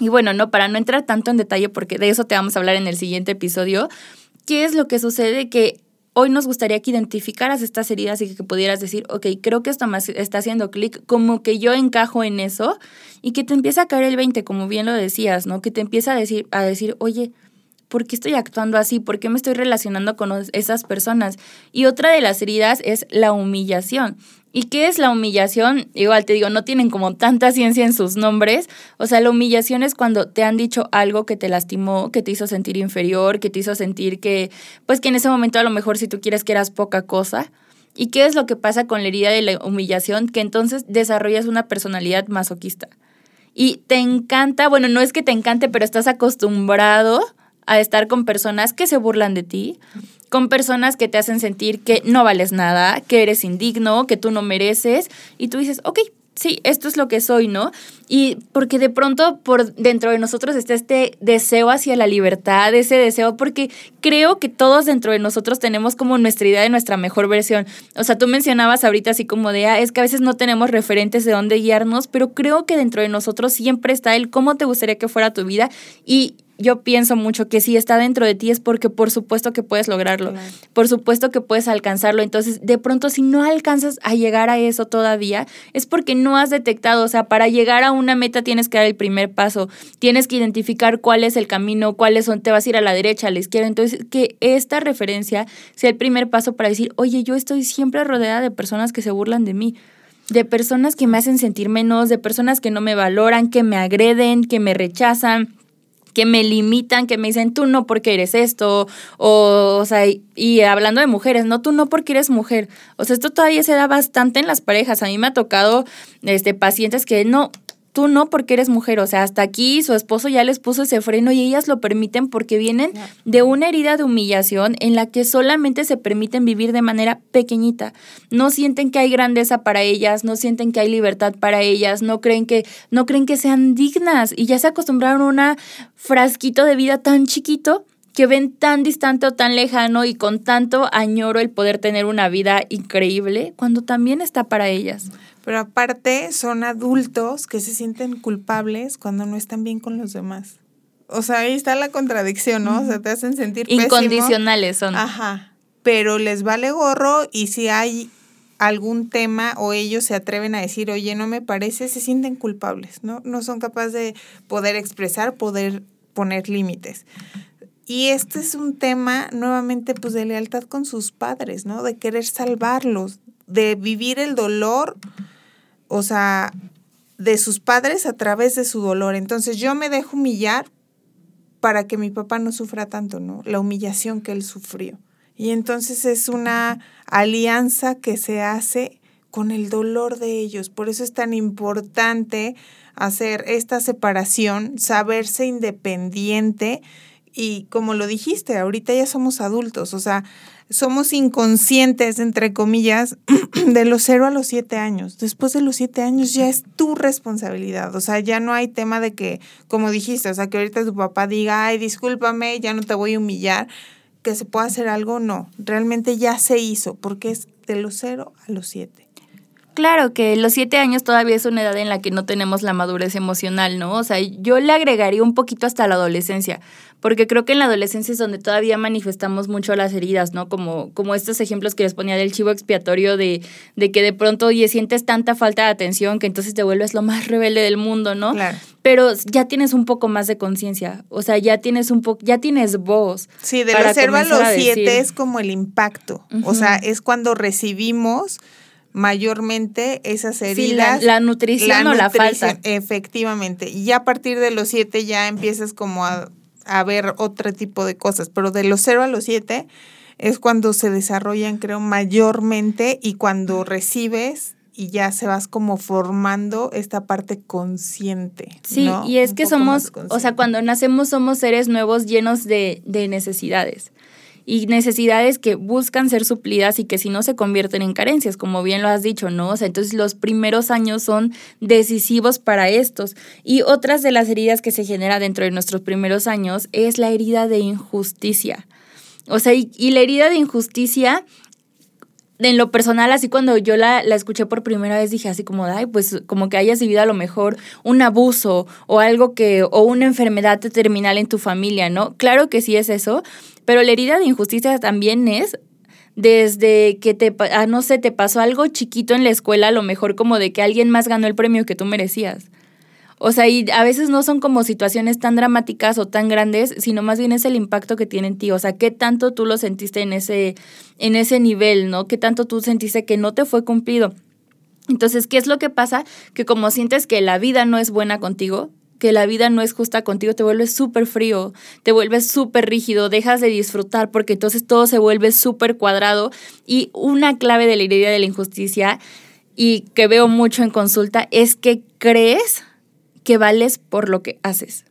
Y bueno, no, para no entrar tanto en detalle, porque de eso te vamos a hablar en el siguiente episodio, ¿qué es lo que sucede? Que hoy nos gustaría que identificaras estas heridas y que pudieras decir, ok, creo que esto me está haciendo clic, como que yo encajo en eso y que te empieza a caer el 20, como bien lo decías, ¿no? Que te empieza a decir, a decir, oye, ¿por qué estoy actuando así? ¿Por qué me estoy relacionando con esas personas? Y otra de las heridas es la humillación. ¿Y qué es la humillación? Igual te digo, no tienen como tanta ciencia en sus nombres. O sea, la humillación es cuando te han dicho algo que te lastimó, que te hizo sentir inferior, que te hizo sentir que, pues que en ese momento a lo mejor si tú quieres que eras poca cosa. ¿Y qué es lo que pasa con la herida de la humillación? Que entonces desarrollas una personalidad masoquista. Y te encanta, bueno, no es que te encante, pero estás acostumbrado a estar con personas que se burlan de ti, con personas que te hacen sentir que no vales nada, que eres indigno, que tú no mereces, y tú dices, ok, sí, esto es lo que soy, ¿no? Y porque de pronto por dentro de nosotros está este deseo hacia la libertad, ese deseo, porque creo que todos dentro de nosotros tenemos como nuestra idea de nuestra mejor versión. O sea, tú mencionabas ahorita así como de, ah, es que a veces no tenemos referentes de dónde guiarnos, pero creo que dentro de nosotros siempre está el cómo te gustaría que fuera tu vida y yo pienso mucho que si está dentro de ti es porque por supuesto que puedes lograrlo, por supuesto que puedes alcanzarlo. Entonces, de pronto, si no alcanzas a llegar a eso todavía, es porque no has detectado, o sea, para llegar a una meta tienes que dar el primer paso, tienes que identificar cuál es el camino, cuáles son, te vas a ir a la derecha, a la izquierda. Entonces, que esta referencia sea el primer paso para decir, oye, yo estoy siempre rodeada de personas que se burlan de mí de personas que me hacen sentir menos, de personas que no me valoran, que me agreden, que me rechazan, que me limitan, que me dicen, tú no porque eres esto, o, o sea, y, y, hablando de mujeres, no, tú no porque eres mujer. O sea, esto todavía se da bastante en las parejas. A mí me ha tocado este, pacientes que no, tú no porque eres mujer, o sea, hasta aquí su esposo ya les puso ese freno y ellas lo permiten porque vienen de una herida de humillación en la que solamente se permiten vivir de manera pequeñita. No sienten que hay grandeza para ellas, no sienten que hay libertad para ellas, no creen que no creen que sean dignas y ya se acostumbraron a un frasquito de vida tan chiquito que ven tan distante o tan lejano y con tanto añoro el poder tener una vida increíble cuando también está para ellas. Pero aparte son adultos que se sienten culpables cuando no están bien con los demás. O sea, ahí está la contradicción, ¿no? O sea, te hacen sentir Incondicionales son. Ajá. Pero les vale gorro y si hay algún tema o ellos se atreven a decir, oye, no me parece, se sienten culpables, ¿no? No son capaces de poder expresar, poder poner límites. Y este es un tema nuevamente pues de lealtad con sus padres, ¿no? De querer salvarlos, de vivir el dolor o sea, de sus padres a través de su dolor. Entonces yo me dejo humillar para que mi papá no sufra tanto, ¿no? La humillación que él sufrió. Y entonces es una alianza que se hace con el dolor de ellos. Por eso es tan importante hacer esta separación, saberse independiente y como lo dijiste, ahorita ya somos adultos, o sea, somos inconscientes, entre comillas, (clears throat) de los cero a los siete años. Después de los siete años ya es tu responsabilidad. O sea, ya no hay tema de que, como dijiste, o sea, que ahorita tu papá diga, ay, discúlpame, ya no te voy a humillar, que se pueda hacer algo, no. Realmente ya se hizo, porque es de los cero a los siete. Claro que los siete años todavía es una edad en la que no tenemos la madurez emocional, ¿no? O sea, yo le agregaría un poquito hasta la adolescencia, porque creo que en la adolescencia es donde todavía manifestamos mucho las heridas, ¿no? Como, como estos ejemplos que les ponía del chivo expiatorio de, de que de pronto oye, sientes tanta falta de atención que entonces te vuelves lo más rebelde del mundo, ¿no? Claro. Pero ya tienes un poco más de conciencia, o sea, ya tienes un poco, ya tienes voz. Sí, de los cero a los siete es como el impacto, o sea, es cuando recibimos mayormente esas heridas. la, nutrición o la falta. Efectivamente. Y a partir de los siete ya empiezas como a, a, ver otro tipo de cosas, pero de los cero a los siete es cuando se desarrollan, creo, mayormente y cuando recibes y ya se vas como formando esta parte consciente. Sí, y es que somos, o sea, cuando nacemos somos seres nuevos llenos de, de necesidades y necesidades que buscan ser suplidas y que si no se convierten en carencias, como bien lo has dicho, ¿no? O sea, entonces los primeros años son decisivos para estos. Y otras de las heridas que se genera dentro de nuestros primeros años es la herida de injusticia. O sea, y, la herida de injusticia en lo personal, así cuando yo la, la, escuché por primera vez, dije así como, ay, pues como que hayas vivido a lo mejor un abuso o algo que, o una enfermedad terminal en tu familia, ¿no? Claro que sí es eso, pero la herida de injusticia también es desde que te, ah, no sé, te pasó algo chiquito en la escuela, a lo mejor como de que alguien más ganó el premio que tú merecías. O sea, y a veces no son como situaciones tan dramáticas o tan grandes, sino más bien es el impacto que tiene en ti. O sea, qué tanto tú lo sentiste en ese, en ese nivel, ¿no? Qué tanto tú sentiste que no te fue cumplido. Entonces, ¿qué es lo que pasa? Que como sientes que la vida no es buena contigo, que la vida no es justa contigo, te vuelves súper frío, te vuelves súper rígido, dejas de disfrutar porque entonces todo se vuelve súper cuadrado. Y una clave de la idea de la injusticia y que veo mucho en consulta es que crees que vales por lo que haces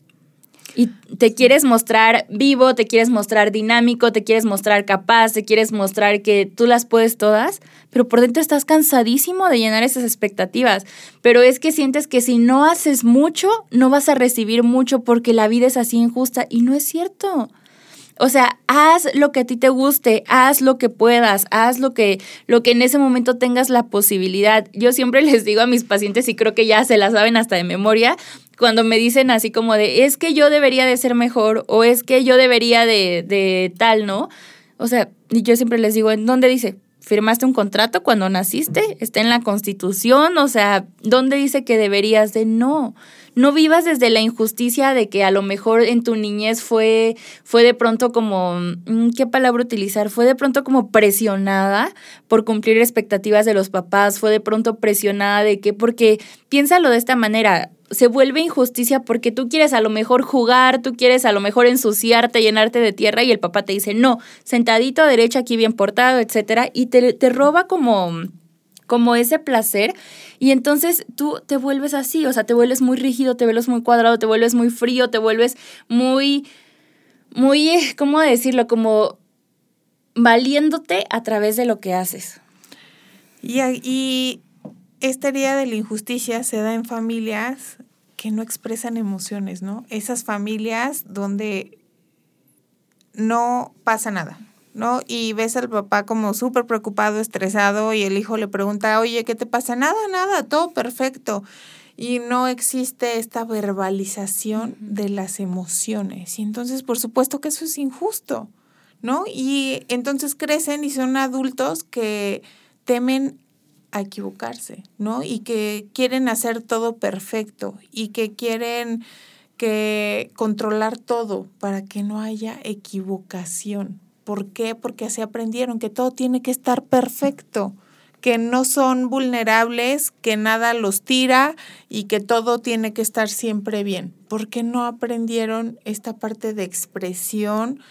y te quieres mostrar vivo, te quieres mostrar dinámico, te quieres mostrar capaz, te quieres mostrar que tú las puedes todas, pero por dentro estás cansadísimo de llenar esas expectativas. Pero es que sientes que si no haces mucho, no vas a recibir mucho porque la vida es así injusta y no es cierto. O sea, haz lo que a ti te guste, haz lo que puedas, haz lo que, lo que en ese momento tengas la posibilidad. Yo siempre (laughs) les digo a mis pacientes, y creo que ya se la saben hasta de memoria, cuando me dicen así como de, es que yo debería de ser mejor o es que yo debería de, de tal, ¿no? O sea, yo siempre les digo, ¿en dónde dice? ¿Firmaste un contrato cuando naciste? ¿Está en la constitución? O sea, ¿dónde dice que deberías de? No. No vivas desde la injusticia de que a lo mejor en tu niñez fue, fue de pronto como, mm, ¿qué palabra utilizar? Fue de pronto como presionada por cumplir expectativas de los papás, fue de pronto presionada de que, porque piénsalo de esta manera, se vuelve injusticia porque tú quieres a lo mejor jugar, tú quieres a lo mejor ensuciarte, llenarte de tierra y el papá te dice, no, sentadito a derecha, aquí bien portado, etcétera, y te, te roba como como ese placer y entonces tú te vuelves así, o sea, te vuelves muy rígido, te vuelves muy cuadrado, te vuelves muy frío, te vuelves muy, muy, ¿cómo decirlo? Como valiéndote a través de lo que haces. Y, y esta herida de la injusticia se da en familias que no expresan emociones, ¿no? Esas familias donde no pasa nada, ¿no? Y ves al papá como súper preocupado, estresado, y el hijo le pregunta, oye, ¿qué te pasa? Nada, nada, todo perfecto. Y no existe esta verbalización de las emociones. Y entonces, por supuesto que eso es injusto, ¿no? Y entonces crecen y son adultos que temen a equivocarse, ¿no? Y que quieren hacer todo perfecto y que quieren que controlar todo para que no haya equivocación. ¿Por qué? Porque así aprendieron que todo tiene que estar perfecto, que no son vulnerables, que nada los tira y que todo tiene que estar siempre bien. ¿Por qué no aprendieron esta parte de expresión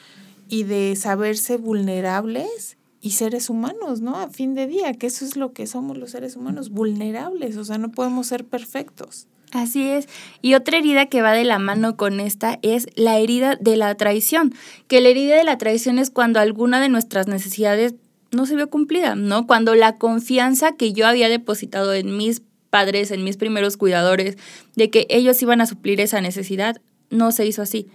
y de saberse vulnerables y seres humanos, ¿no? A fin de día, que eso es lo que somos los seres humanos, vulnerables, o sea, no podemos ser perfectos. Así es. Y otra herida que va de la mano con esta es la herida de la traición, que la herida de la traición es cuando alguna de nuestras necesidades no se vio cumplida, ¿no? Cuando la confianza que yo había depositado en mis padres, en mis primeros cuidadores, de que ellos iban a suplir esa necesidad, no se hizo así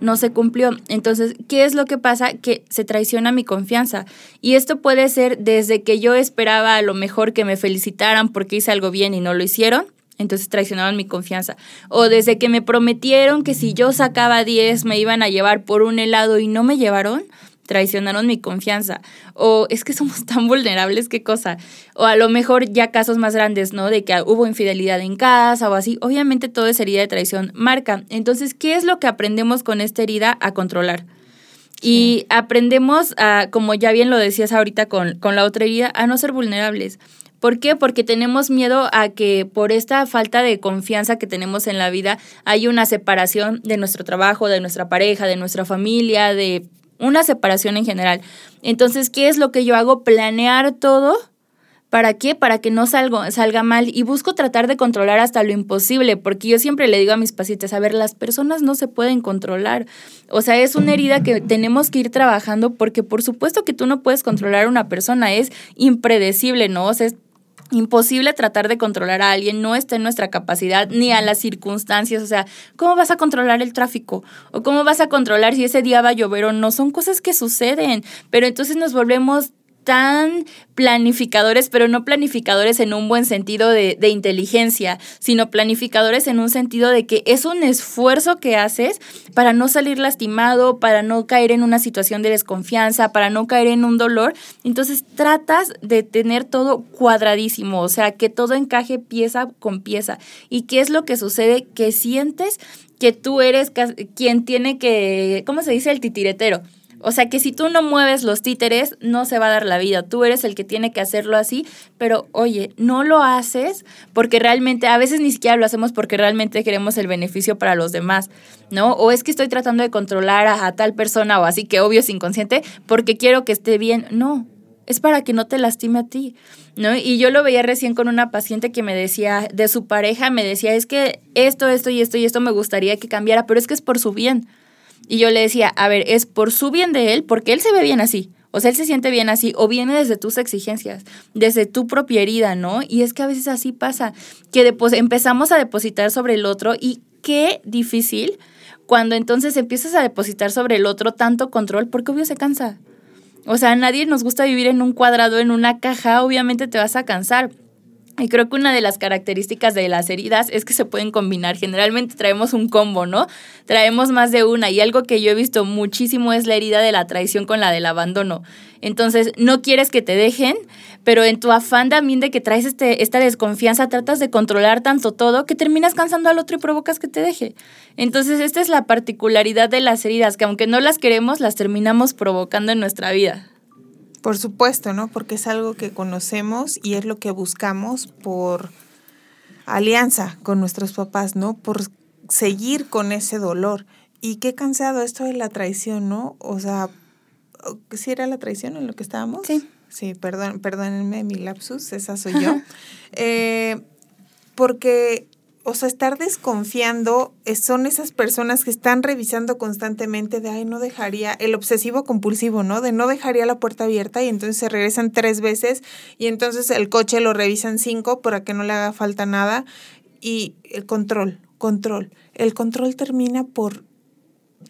no se cumplió. Entonces, ¿qué es lo que pasa? Que se traiciona mi confianza. Y esto puede ser desde que yo esperaba a lo mejor que me felicitaran porque hice algo bien y no lo hicieron. Entonces traicionaron mi confianza. O desde que me prometieron que si yo sacaba 10 me iban a llevar por un helado y no me llevaron traicionaron mi confianza. O es que somos (laughs) tan vulnerables, qué cosa. O a lo mejor ya casos más grandes, ¿no? De que hubo infidelidad en casa o así. Obviamente todo es herida de traición marca. Entonces, ¿qué es lo que aprendemos con esta herida a controlar? Y aprendemos a, como ya bien lo decías ahorita con, con la otra herida, a no ser vulnerables. ¿Por qué? Porque tenemos miedo a que por esta falta de confianza que tenemos en la vida hay una separación de nuestro trabajo, de nuestra pareja, de nuestra familia, de una separación en general. Entonces, ¿qué es lo que yo hago? Planear todo. ¿Para qué? Para que no salga, salga mal. Y busco tratar de controlar hasta lo imposible, porque yo siempre le digo a mis pacientes, a ver, las personas no se pueden controlar. O sea, es una herida que tenemos que ir trabajando, porque por supuesto que tú no puedes controlar a una persona, es impredecible, ¿no? O sea, imposible tratar de controlar a alguien, no está en nuestra capacidad ni a las circunstancias, o sea, ¿cómo vas a controlar el tráfico? ¿O cómo vas a controlar si ese día va a llover o no? Son cosas que suceden, pero entonces nos volvemos tan planificadores, pero no planificadores en un buen sentido de, de, inteligencia, sino planificadores en un sentido de que es un esfuerzo que haces para no salir lastimado, para no caer en una situación de desconfianza, para no caer en un dolor. Entonces tratas de tener todo cuadradísimo, o sea, que todo encaje pieza con pieza. ¿Y qué es lo que sucede? Que sientes que tú eres quien tiene que, ¿cómo se dice? El titiretero o sea que si tú no mueves los títeres, no se va a dar la vida. Tú eres el que tiene que hacerlo así, pero oye, no lo haces porque realmente, a veces ni siquiera lo hacemos porque realmente queremos el beneficio para los demás, ¿no? O es que estoy tratando de controlar a, tal persona o así que obvio es inconsciente porque quiero que esté bien. No, es para que no te lastime a ti, ¿no? Y yo lo veía recién con una paciente que me decía, de su pareja, me decía, es que esto, esto y esto y esto me gustaría que cambiara, pero es que es por su bien. Y yo le decía, a ver, es por su bien de él, porque él se ve bien así. O sea, él se siente bien así, o viene desde tus exigencias, desde tu propia herida, ¿no? Y es que a veces así pasa, que empezamos a depositar sobre el otro y qué difícil cuando entonces empiezas a depositar sobre el otro tanto control, porque obvio se cansa. O sea, a nadie nos gusta vivir en un cuadrado, en una caja, obviamente te vas a cansar. Y creo que una de las características de las heridas es que se pueden combinar. Generalmente traemos un combo, ¿no? Traemos más de una. Y algo que yo he visto muchísimo es la herida de la traición con la del abandono. Entonces, no quieres que te dejen, pero en tu afán también de que traes este, esta desconfianza, tratas de controlar tanto todo que terminas cansando al otro y provocas que te deje. Entonces, esta es la particularidad de las heridas, que aunque no las queremos, las terminamos provocando en nuestra vida. Por supuesto, ¿no? Porque es algo que conocemos y es lo que buscamos por alianza con nuestros papás, ¿no? Por seguir con ese dolor. Y qué cansado esto de la traición, ¿no? O sea, ¿sí era la traición en lo que estábamos? Sí. Sí, perdón, perdónenme mi lapsus, esa soy (laughs) yo. eh, porque, o sea, estar desconfiando son esas personas que están revisando constantemente de, ay, no dejaría, el obsesivo compulsivo, ¿no? De no dejaría la puerta abierta y entonces se regresan tres veces y entonces el coche lo revisan cinco para que no le haga falta nada. Y el control, control. El control termina por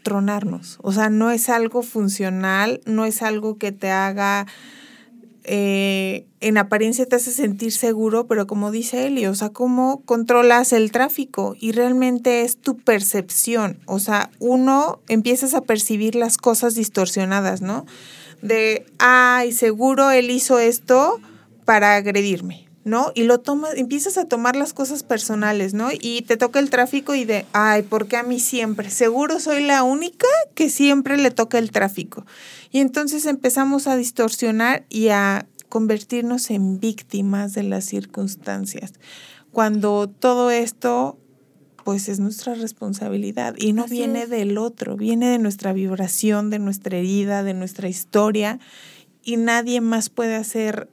tronarnos. O sea, no es algo funcional, no es algo que te haga eh, en apariencia te hace sentir seguro, pero como dice Eli, o sea, cómo controlas el tráfico y realmente es tu percepción, o sea, uno empiezas a percibir las cosas distorsionadas, ¿no? De, ay, seguro él hizo esto para agredirme, ¿no? Y lo tomas, empiezas a tomar las cosas personales, ¿no? Y te toca el tráfico y de, ay, ¿por qué a mí siempre? Seguro soy la única que siempre le toca el tráfico. Y entonces empezamos a distorsionar y a convertirnos en víctimas de las circunstancias, cuando todo esto pues es nuestra responsabilidad y no viene del otro, viene de nuestra vibración, de nuestra herida, de nuestra historia y nadie más puede hacer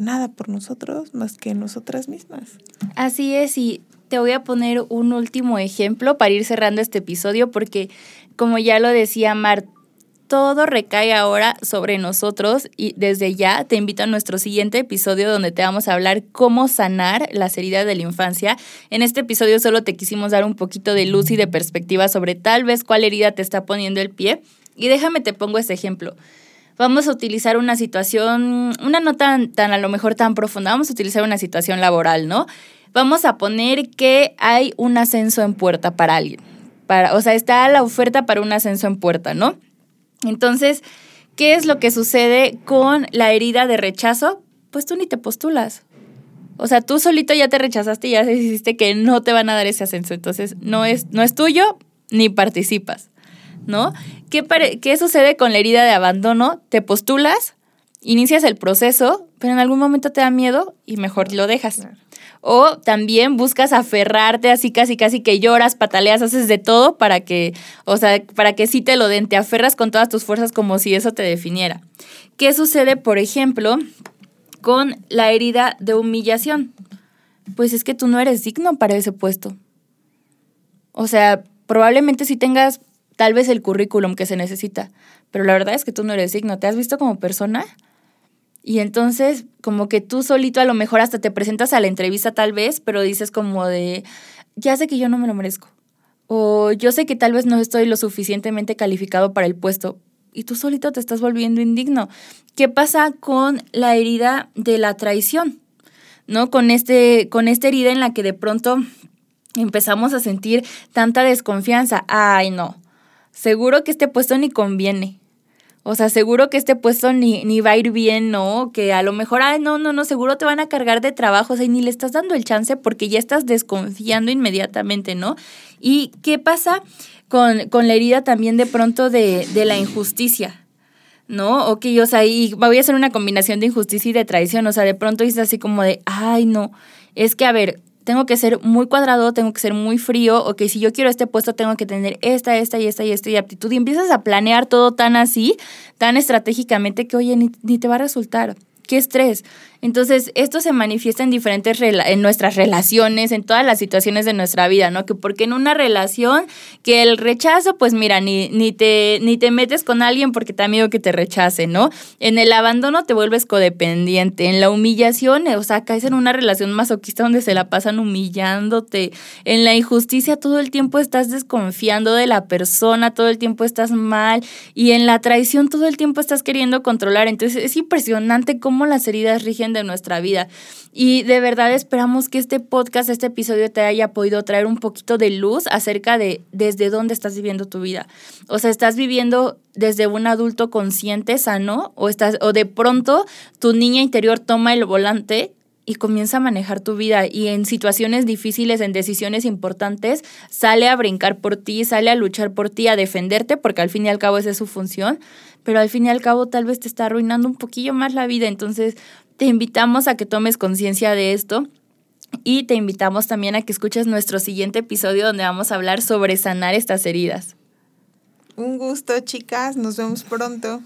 nada por nosotros más que nosotras mismas. Así es, y te voy a poner un último ejemplo para ir cerrando este episodio, porque como ya lo decía Mar, todo recae ahora sobre nosotros y desde ya te invito a nuestro siguiente episodio donde te vamos a hablar cómo sanar las heridas de la infancia. En este episodio solo te quisimos dar un poquito de luz y de perspectiva sobre tal vez cuál herida te está poniendo el pie. Y déjame te pongo este ejemplo vamos a utilizar una situación, una no tan, a lo mejor tan profunda, vamos a utilizar una situación laboral, ¿no? Vamos a poner que hay un ascenso en puerta para alguien. Para, o sea, está la oferta para un ascenso en puerta, ¿no? Entonces, ¿qué es lo que sucede con la herida de rechazo? Pues tú ni te postulas. O sea, tú solito ya te rechazaste y ya decidiste que no te van a dar ese ascenso. Entonces, no es, no es tuyo ni participas. ¿No? ¿Qué, ¿Qué sucede con la herida de abandono? Te postulas, inicias el proceso, pero en algún momento te da miedo y mejor lo dejas. O también buscas aferrarte así casi casi que lloras, pataleas, haces de todo para que, o sea, para que sí te lo den, te aferras con todas tus fuerzas como si eso te definiera. ¿Qué sucede, por ejemplo, con la herida de humillación? Pues es que tú no eres digno para ese puesto. O sea, probablemente si tengas tal vez el currículum que se necesita, pero la verdad es que tú no eres digno, ¿te has visto como persona? Y entonces, como que tú solito a lo mejor hasta te presentas a la entrevista tal vez, pero dices como de, ya sé que yo no me lo merezco. O yo sé que tal vez no estoy lo suficientemente calificado para el puesto. Y tú solito te estás volviendo indigno. ¿Qué pasa con la herida de la traición? ¿No? Con, este, con esta herida en la que de pronto empezamos a sentir tanta desconfianza. Ay, no seguro que este puesto ni conviene. O sea, seguro que este puesto ni, ni va a ir bien, ¿no? Que a lo mejor, ay, no, no, no, seguro te van a cargar de trabajo, o sea, y ni le estás dando el chance porque ya estás desconfiando inmediatamente, ¿no? ¿Y qué pasa con, con la herida también de pronto de, de la injusticia? ¿no? Ok, o sea, y voy a hacer una combinación de injusticia y de traición, o sea, de pronto dices así como de, ay, no, es que a ver, tengo que ser muy cuadrado, tengo que ser muy frío, o que si yo quiero este puesto tengo que tener esta, esta y esta y esta y aptitud. Y empiezas a planear todo tan así, tan estratégicamente que, oye, ni, ni te va a resultar. ¿Qué estrés? Entonces, esto se manifiesta en diferentes, en nuestras relaciones, en todas las situaciones de nuestra vida, ¿no? Que porque en una relación, que el rechazo, pues mira, ni, ni, te, ni te metes con alguien porque te da miedo que te rechace, ¿no? En el abandono te vuelves codependiente, en la humillación, o sea, caes en una relación masoquista donde se la pasan humillándote, en la injusticia todo el tiempo estás desconfiando de la persona, todo el tiempo estás mal, y en la traición todo el tiempo estás queriendo controlar. Entonces, es impresionante cómo las heridas rigen de nuestra vida. Y de verdad esperamos que este podcast, este episodio te haya podido traer un poquito de luz acerca de desde dónde estás viviendo tu vida. O sea, estás viviendo desde un adulto consciente, sano, o estás o de pronto tu niña interior toma el volante y comienza a manejar tu vida y en situaciones difíciles, en decisiones importantes, sale a brincar por ti, sale a luchar por ti, a defenderte, porque al fin y al cabo esa es su función, pero al fin y al cabo tal vez te está arruinando un poquillo más la vida. Entonces, te invitamos a que tomes conciencia de esto Y te invitamos también a que escuches nuestro siguiente episodio donde vamos a hablar sobre sanar estas heridas. Un gusto, chicas. Nos vemos pronto.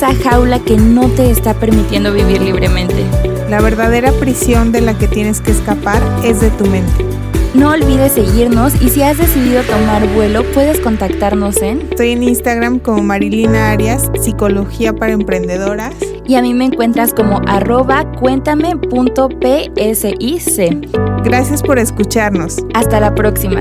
Esa jaula que no te está permitiendo vivir libremente. La verdadera prisión de la que tienes que escapar es de tu mente. No olvides seguirnos y si has decidido tomar vuelo, puedes contactarnos en... Estoy en Instagram como Marilina Arias, Psicología para Emprendedoras. Y a mí me encuentras como arroba cuéntame.psic. Gracias por escucharnos. Hasta la próxima.